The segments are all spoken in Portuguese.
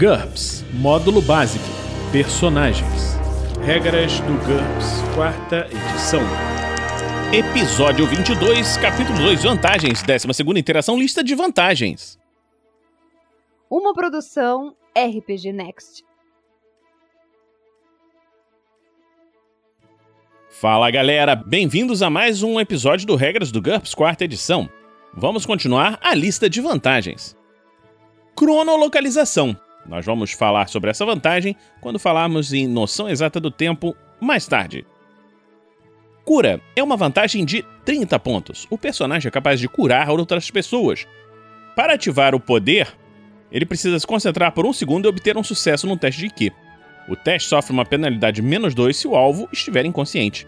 GURPS Módulo Básico Personagens Regras do GURPS, quarta edição. Episódio 22, capítulo 2 Vantagens, 12 interação Lista de vantagens. Uma produção RPG Next. Fala galera, bem-vindos a mais um episódio do Regras do GURPS, quarta edição. Vamos continuar a lista de vantagens. Cronolocalização. Nós vamos falar sobre essa vantagem quando falarmos em noção exata do tempo mais tarde. Cura é uma vantagem de 30 pontos. O personagem é capaz de curar outras pessoas. Para ativar o poder, ele precisa se concentrar por um segundo e obter um sucesso no teste de Ki. O teste sofre uma penalidade menos 2 se o alvo estiver inconsciente.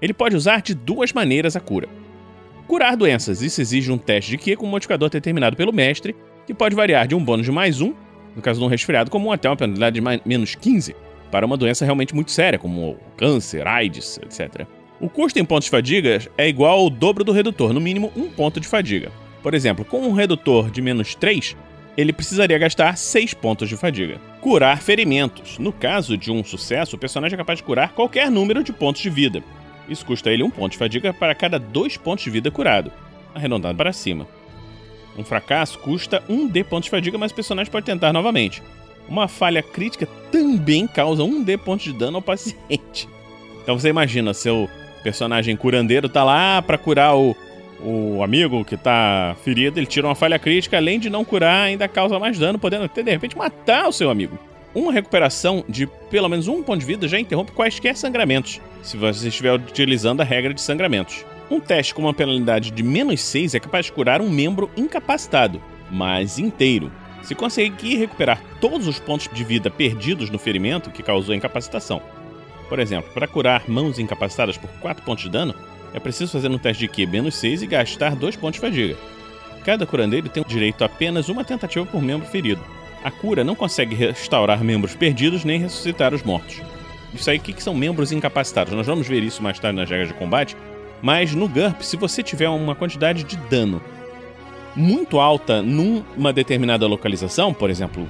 Ele pode usar de duas maneiras a cura. Curar doenças. Isso exige um teste de Ki com um modificador determinado pelo mestre, que pode variar de um bônus de mais um, no caso de um resfriado comum, até uma penalidade de menos 15, para uma doença realmente muito séria, como câncer, AIDS, etc. O custo em pontos de fadiga é igual ao dobro do redutor, no mínimo um ponto de fadiga. Por exemplo, com um redutor de menos 3, ele precisaria gastar 6 pontos de fadiga. Curar ferimentos. No caso de um sucesso, o personagem é capaz de curar qualquer número de pontos de vida. Isso custa ele um ponto de fadiga para cada 2 pontos de vida curado, arredondado para cima. Um fracasso custa 1 D pontos de fadiga, mas o personagem pode tentar novamente. Uma falha crítica também causa 1 D pontos de dano ao paciente. Então você imagina, seu personagem curandeiro tá lá para curar o, o amigo que tá ferido, ele tira uma falha crítica, além de não curar, ainda causa mais dano, podendo até de repente matar o seu amigo. Uma recuperação de pelo menos um ponto de vida já interrompe quaisquer sangramentos, se você estiver utilizando a regra de sangramentos. Um teste com uma penalidade de menos 6 é capaz de curar um membro incapacitado, mas inteiro. Se conseguir recuperar todos os pontos de vida perdidos no ferimento que causou a incapacitação. Por exemplo, para curar mãos incapacitadas por 4 pontos de dano, é preciso fazer um teste de Q menos 6 e gastar 2 pontos de fadiga. Cada curandeiro tem direito a apenas uma tentativa por membro ferido. A cura não consegue restaurar membros perdidos nem ressuscitar os mortos. Isso aí, o que, que são membros incapacitados? Nós vamos ver isso mais tarde nas regras de combate. Mas no GURP, se você tiver uma quantidade de dano muito alta numa determinada localização, por exemplo,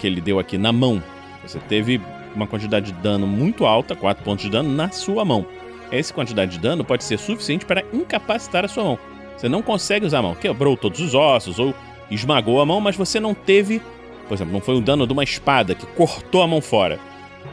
que ele deu aqui na mão, você teve uma quantidade de dano muito alta, 4 pontos de dano, na sua mão. Essa quantidade de dano pode ser suficiente para incapacitar a sua mão. Você não consegue usar a mão, quebrou todos os ossos ou esmagou a mão, mas você não teve, por exemplo, não foi um dano de uma espada que cortou a mão fora.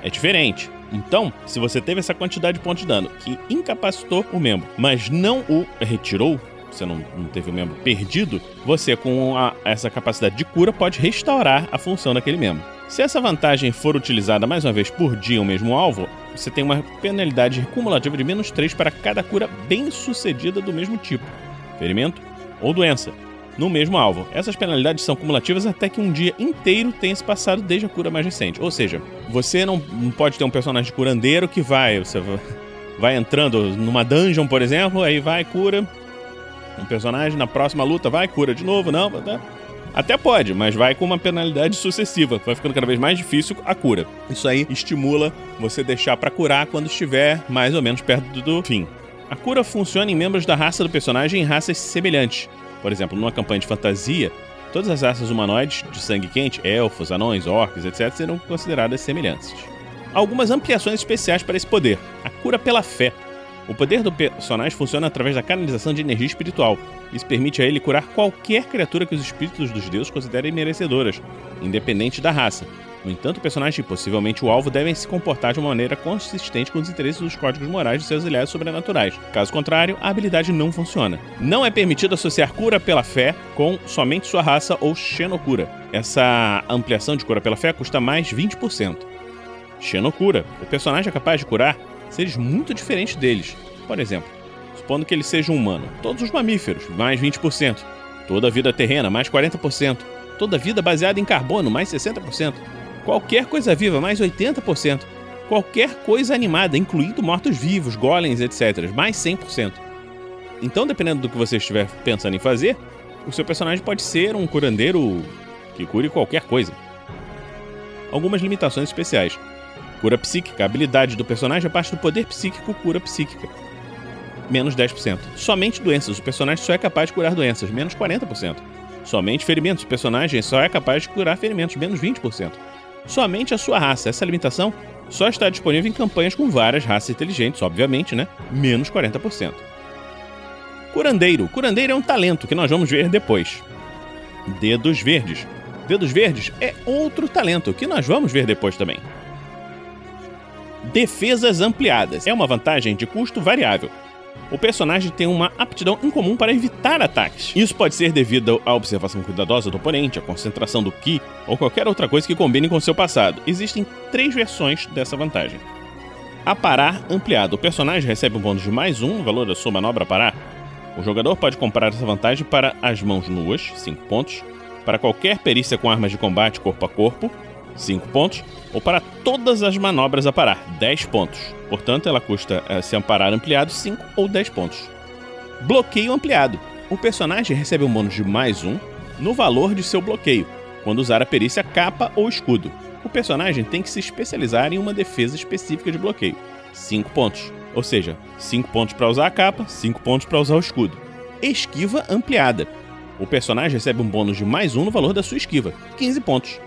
É diferente. Então, se você teve essa quantidade de pontos de dano que incapacitou o membro, mas não o retirou, você não, não teve o membro perdido, você com a, essa capacidade de cura pode restaurar a função daquele membro. Se essa vantagem for utilizada mais uma vez por dia o mesmo alvo, você tem uma penalidade cumulativa de menos 3 para cada cura bem sucedida do mesmo tipo, ferimento ou doença, no mesmo alvo. Essas penalidades são cumulativas até que um dia inteiro tenha se passado desde a cura mais recente. Ou seja, você não, pode ter um personagem curandeiro que vai, você vai entrando numa dungeon, por exemplo, aí vai, cura um personagem, na próxima luta vai, cura de novo, não, tá? Até pode, mas vai com uma penalidade sucessiva. Vai ficando cada vez mais difícil a cura. Isso aí estimula você deixar para curar quando estiver mais ou menos perto do fim. A cura funciona em membros da raça do personagem em raças semelhantes. Por exemplo, numa campanha de fantasia, todas as raças humanoides de sangue quente, elfos, anões, orcs, etc., serão consideradas semelhantes. Algumas ampliações especiais para esse poder: a cura pela fé. O poder do personagem funciona através da canalização de energia espiritual. Isso permite a ele curar qualquer criatura que os espíritos dos deuses considerem merecedoras, independente da raça. No entanto, o personagem e possivelmente o alvo devem se comportar de uma maneira consistente com os interesses dos códigos morais de seus aliados sobrenaturais. Caso contrário, a habilidade não funciona. Não é permitido associar cura pela fé com somente sua raça ou xenocura. Essa ampliação de cura pela fé custa mais 20%. Xenocura. O personagem é capaz de curar seres muito diferentes deles. Por exemplo, supondo que ele seja um humano, todos os mamíferos, mais 20%. Toda vida terrena, mais 40%. Toda vida baseada em carbono, mais 60%. Qualquer coisa viva, mais 80%. Qualquer coisa animada, incluindo mortos-vivos, golems, etc., mais 100%. Então, dependendo do que você estiver pensando em fazer, o seu personagem pode ser um curandeiro que cure qualquer coisa. Algumas limitações especiais. Cura psíquica. A habilidade do personagem é parte do poder psíquico cura psíquica. Menos 10%. Somente doenças. O personagem só é capaz de curar doenças. Menos 40%. Somente ferimentos. O personagem só é capaz de curar ferimentos, menos 20%. Somente a sua raça. Essa limitação só está disponível em campanhas com várias raças inteligentes, obviamente, né? Menos 40%. Curandeiro. Curandeiro é um talento que nós vamos ver depois. Dedos verdes. Dedos verdes é outro talento que nós vamos ver depois também. Defesas ampliadas. É uma vantagem de custo variável. O personagem tem uma aptidão incomum para evitar ataques. Isso pode ser devido à observação cuidadosa do oponente, à concentração do Ki ou qualquer outra coisa que combine com seu passado. Existem três versões dessa vantagem. Aparar ampliado. O personagem recebe um bônus de mais um no valor da sua manobra parar. O jogador pode comprar essa vantagem para as mãos nuas, 5 pontos, para qualquer perícia com armas de combate corpo a corpo, 5 pontos, ou para todas as manobras a parar, 10 pontos. Portanto, ela custa uh, se amparar ampliado 5 ou 10 pontos. Bloqueio ampliado. O personagem recebe um bônus de mais um no valor de seu bloqueio, quando usar a perícia capa ou escudo. O personagem tem que se especializar em uma defesa específica de bloqueio, 5 pontos. Ou seja, 5 pontos para usar a capa, 5 pontos para usar o escudo. Esquiva ampliada. O personagem recebe um bônus de mais um no valor da sua esquiva, 15 pontos.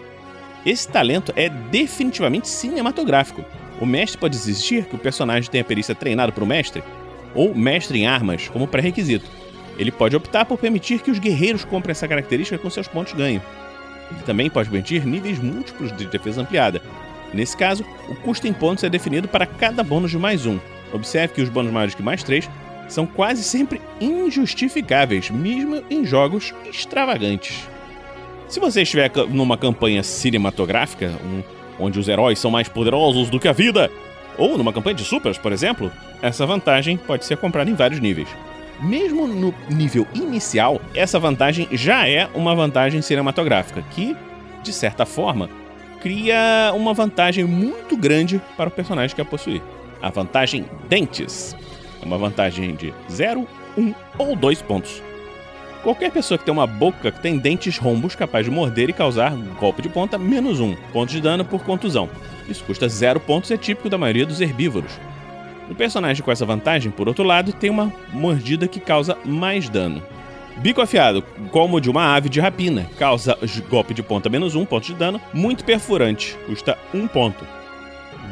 Esse talento é definitivamente cinematográfico. O mestre pode exigir que o personagem tenha perícia treinada para o mestre, ou mestre em armas, como pré-requisito. Ele pode optar por permitir que os guerreiros comprem essa característica com seus pontos ganho. Ele também pode permitir níveis múltiplos de defesa ampliada. Nesse caso, o custo em pontos é definido para cada bônus de mais um. Observe que os bônus maiores que mais três são quase sempre injustificáveis, mesmo em jogos extravagantes. Se você estiver numa campanha cinematográfica, um, onde os heróis são mais poderosos do que a vida, ou numa campanha de supers, por exemplo, essa vantagem pode ser comprada em vários níveis. Mesmo no nível inicial, essa vantagem já é uma vantagem cinematográfica, que, de certa forma, cria uma vantagem muito grande para o personagem que a possuir. A vantagem Dentes. É uma vantagem de 0, 1 ou 2 pontos. Qualquer pessoa que tem uma boca que tem dentes rombos capaz de morder e causar golpe de ponta, menos um ponto de dano por contusão. Isso custa zero pontos e é típico da maioria dos herbívoros. O personagem com essa vantagem, por outro lado, tem uma mordida que causa mais dano. Bico afiado, como de uma ave de rapina, causa golpe de ponta menos um ponto de dano, muito perfurante, custa um ponto.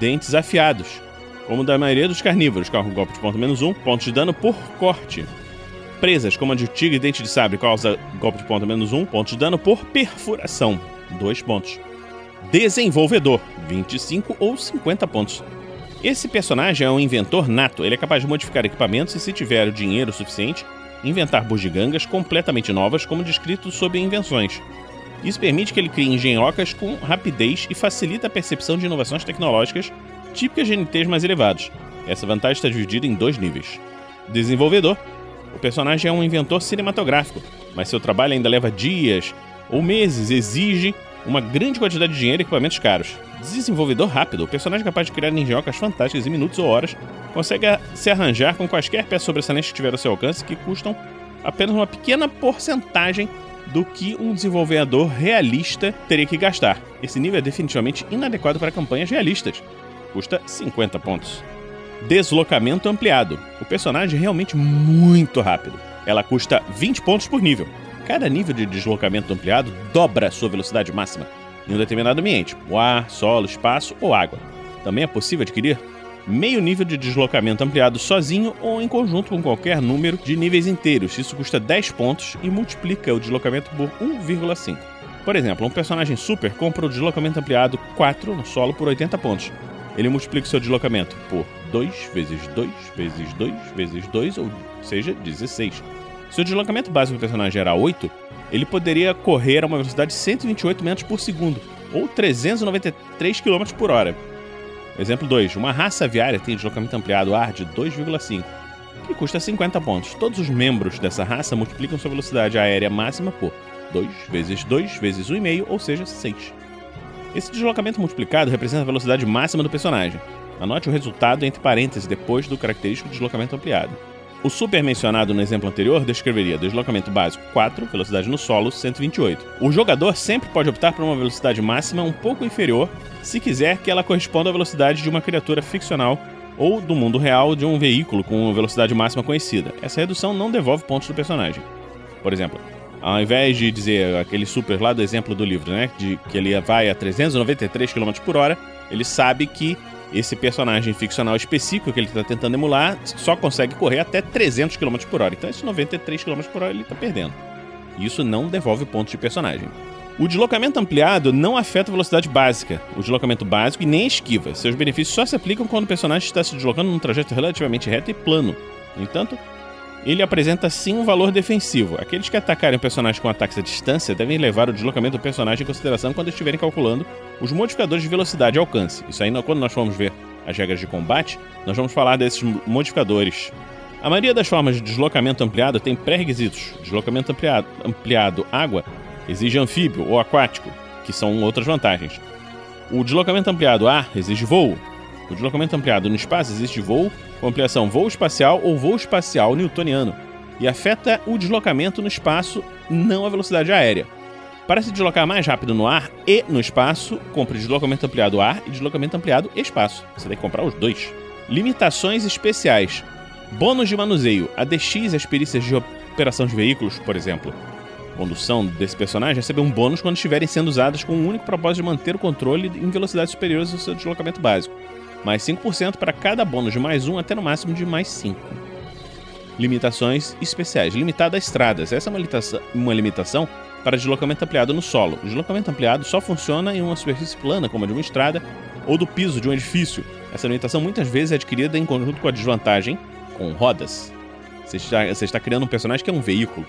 Dentes afiados, como da maioria dos carnívoros, causa golpe de ponta menos um ponto de dano por corte presas, como a de tigre e dente de sabre, causa golpe de ponta menos um ponto de dano por perfuração, dois pontos. Desenvolvedor, 25 ou 50 pontos. Esse personagem é um inventor nato, ele é capaz de modificar equipamentos e, se tiver o dinheiro suficiente, inventar bugigangas completamente novas, como descrito sob invenções. Isso permite que ele crie engenhocas com rapidez e facilita a percepção de inovações tecnológicas típicas de NTs mais elevados. Essa vantagem está dividida em dois níveis. Desenvolvedor o personagem é um inventor cinematográfico, mas seu trabalho ainda leva dias ou meses, exige uma grande quantidade de dinheiro e equipamentos caros. Desenvolvedor rápido, o personagem é capaz de criar ninjocas fantásticas em minutos ou horas, consegue se arranjar com quaisquer peças sobressalentes que tiver ao seu alcance que custam apenas uma pequena porcentagem do que um desenvolvedor realista teria que gastar. Esse nível é definitivamente inadequado para campanhas realistas. Custa 50 pontos. Deslocamento ampliado. O personagem é realmente muito rápido. Ela custa 20 pontos por nível. Cada nível de deslocamento ampliado dobra sua velocidade máxima em um determinado ambiente, o ar, solo, espaço ou água. Também é possível adquirir meio nível de deslocamento ampliado sozinho ou em conjunto com qualquer número de níveis inteiros. Isso custa 10 pontos e multiplica o deslocamento por 1,5. Por exemplo, um personagem super compra o deslocamento ampliado 4 no solo por 80 pontos. Ele multiplica o seu deslocamento por 2 vezes 2 vezes 2 vezes 2, ou seja, 16. Se o deslocamento básico do personagem era 8, ele poderia correr a uma velocidade de 128 metros por segundo, ou 393 km por hora. Exemplo 2. Uma raça aviária tem deslocamento ampliado ar de 2,5, que custa 50 pontos. Todos os membros dessa raça multiplicam sua velocidade aérea máxima por 2 vezes 2 vezes 1,5, ou seja, 6. Esse deslocamento multiplicado representa a velocidade máxima do personagem. Anote o resultado entre parênteses depois do característico deslocamento ampliado. O super mencionado no exemplo anterior descreveria deslocamento básico 4, velocidade no solo 128. O jogador sempre pode optar por uma velocidade máxima um pouco inferior se quiser que ela corresponda à velocidade de uma criatura ficcional ou do mundo real de um veículo com uma velocidade máxima conhecida. Essa redução não devolve pontos do personagem. Por exemplo, Ao invés de dizer aquele super lá do exemplo do livro, né? De que ele vai a 393 km por hora, ele sabe que esse personagem ficcional específico que ele está tentando emular só consegue correr até 300 km por hora. Então, esses 93 km por hora ele está perdendo. Isso não devolve pontos de personagem. O deslocamento ampliado não afeta a velocidade básica, o deslocamento básico e nem esquiva. Seus benefícios só se aplicam quando o personagem está se deslocando num trajeto relativamente reto e plano. No entanto, ele apresenta sim um valor defensivo. Aqueles que atacarem o personagem com ataques à distância devem levar o deslocamento do personagem em consideração quando estiverem calculando os modificadores de velocidade e alcance. Isso aí, quando nós formos ver as regras de combate, nós vamos falar desses modificadores. A maioria das formas de deslocamento ampliado tem pré-requisitos. Deslocamento ampliado, ampliado água exige anfíbio ou aquático, que são outras vantagens. O deslocamento ampliado ar exige voo. O deslocamento ampliado no espaço exige voo com ampliação voo espacial ou voo espacial newtoniano e afeta o deslocamento no espaço, não a velocidade aérea. Para se deslocar mais rápido no ar e no espaço, compre deslocamento ampliado ar e deslocamento ampliado espaço. Você tem que comprar os dois. Limitações especiais. Bônus de manuseio. A DX e as perícias de operação de veículos, por exemplo, condução desse personagem recebe um bônus quando estiverem sendo usadas com o único propósito de manter o controle em velocidades superiores ao seu deslocamento básico. Mais 5% para cada bônus de mais 1 até no máximo de mais 5. Limitações especiais. Limitada a estradas. Essa é uma limitação, uma limitação para deslocamento ampliado no solo. O deslocamento ampliado só funciona em uma superfície plana, como a de uma estrada, ou do piso de um edifício. Essa limitação muitas vezes é adquirida em conjunto com a desvantagem com rodas. Você está, você está criando um personagem que é um veículo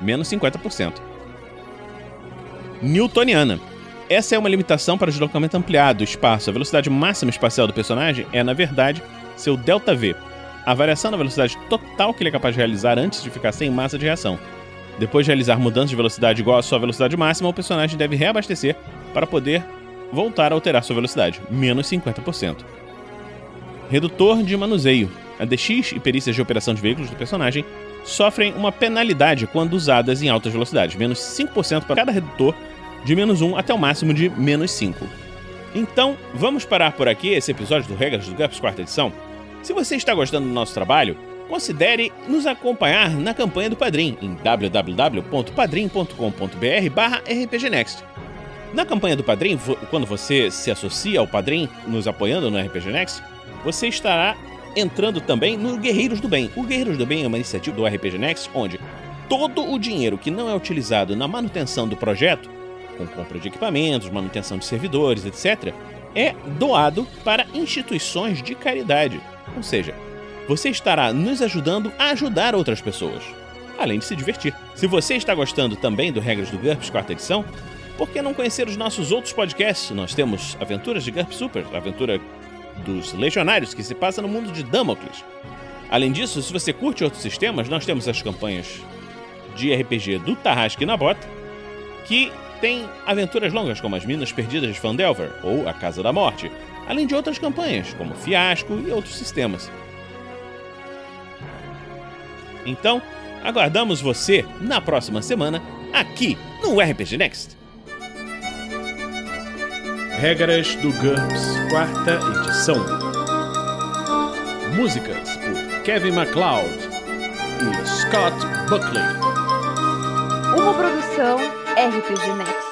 menos 50%. Newtoniana. Essa é uma limitação para o deslocamento ampliado do espaço. A velocidade máxima espacial do personagem é, na verdade, seu ΔV, a variação na velocidade total que ele é capaz de realizar antes de ficar sem massa de reação. Depois de realizar mudanças de velocidade igual à sua velocidade máxima, o personagem deve reabastecer para poder voltar a alterar sua velocidade, menos 50%. Redutor de manuseio. A DX e perícias de operação de veículos do personagem sofrem uma penalidade quando usadas em altas velocidades, menos 5% para cada redutor, de menos 1 até o máximo de menos 5. Então, vamos parar por aqui esse episódio do Regras do GURPS quarta edição. Se você está gostando do nosso trabalho, considere nos acompanhar na campanha do Padrim em www.padrim.com.br rpgnext. Na campanha do Padrim, quando você se associa ao Padrim nos apoiando no RPG Next, você estará entrando também no Guerreiros do Bem. O Guerreiros do Bem é uma iniciativa do RPG Next onde todo o dinheiro que não é utilizado na manutenção do projeto, com compra de equipamentos, manutenção de servidores, etc., é doado para instituições de caridade. Ou seja, você estará nos ajudando a ajudar outras pessoas, além de se divertir. Se você está gostando também do Regras do GURPS quarta edição, por que não conhecer os nossos outros podcasts? Nós temos Aventuras de GURPS Super, aventura dos Legionários, que se passa no mundo de Damocles. Além disso, se você curte outros sistemas, nós temos as campanhas de RPG do Tarrasque na Bota, que tem aventuras longas como as Minas Perdidas de Fandelver ou A Casa da Morte, além de outras campanhas como Fiasco e outros sistemas. Então, aguardamos você na próxima semana aqui no RPG Next. Regras do GURPS, quarta edição. Músicas por Kevin MacLeod e Scott Buckley. Uma produção RPG Next.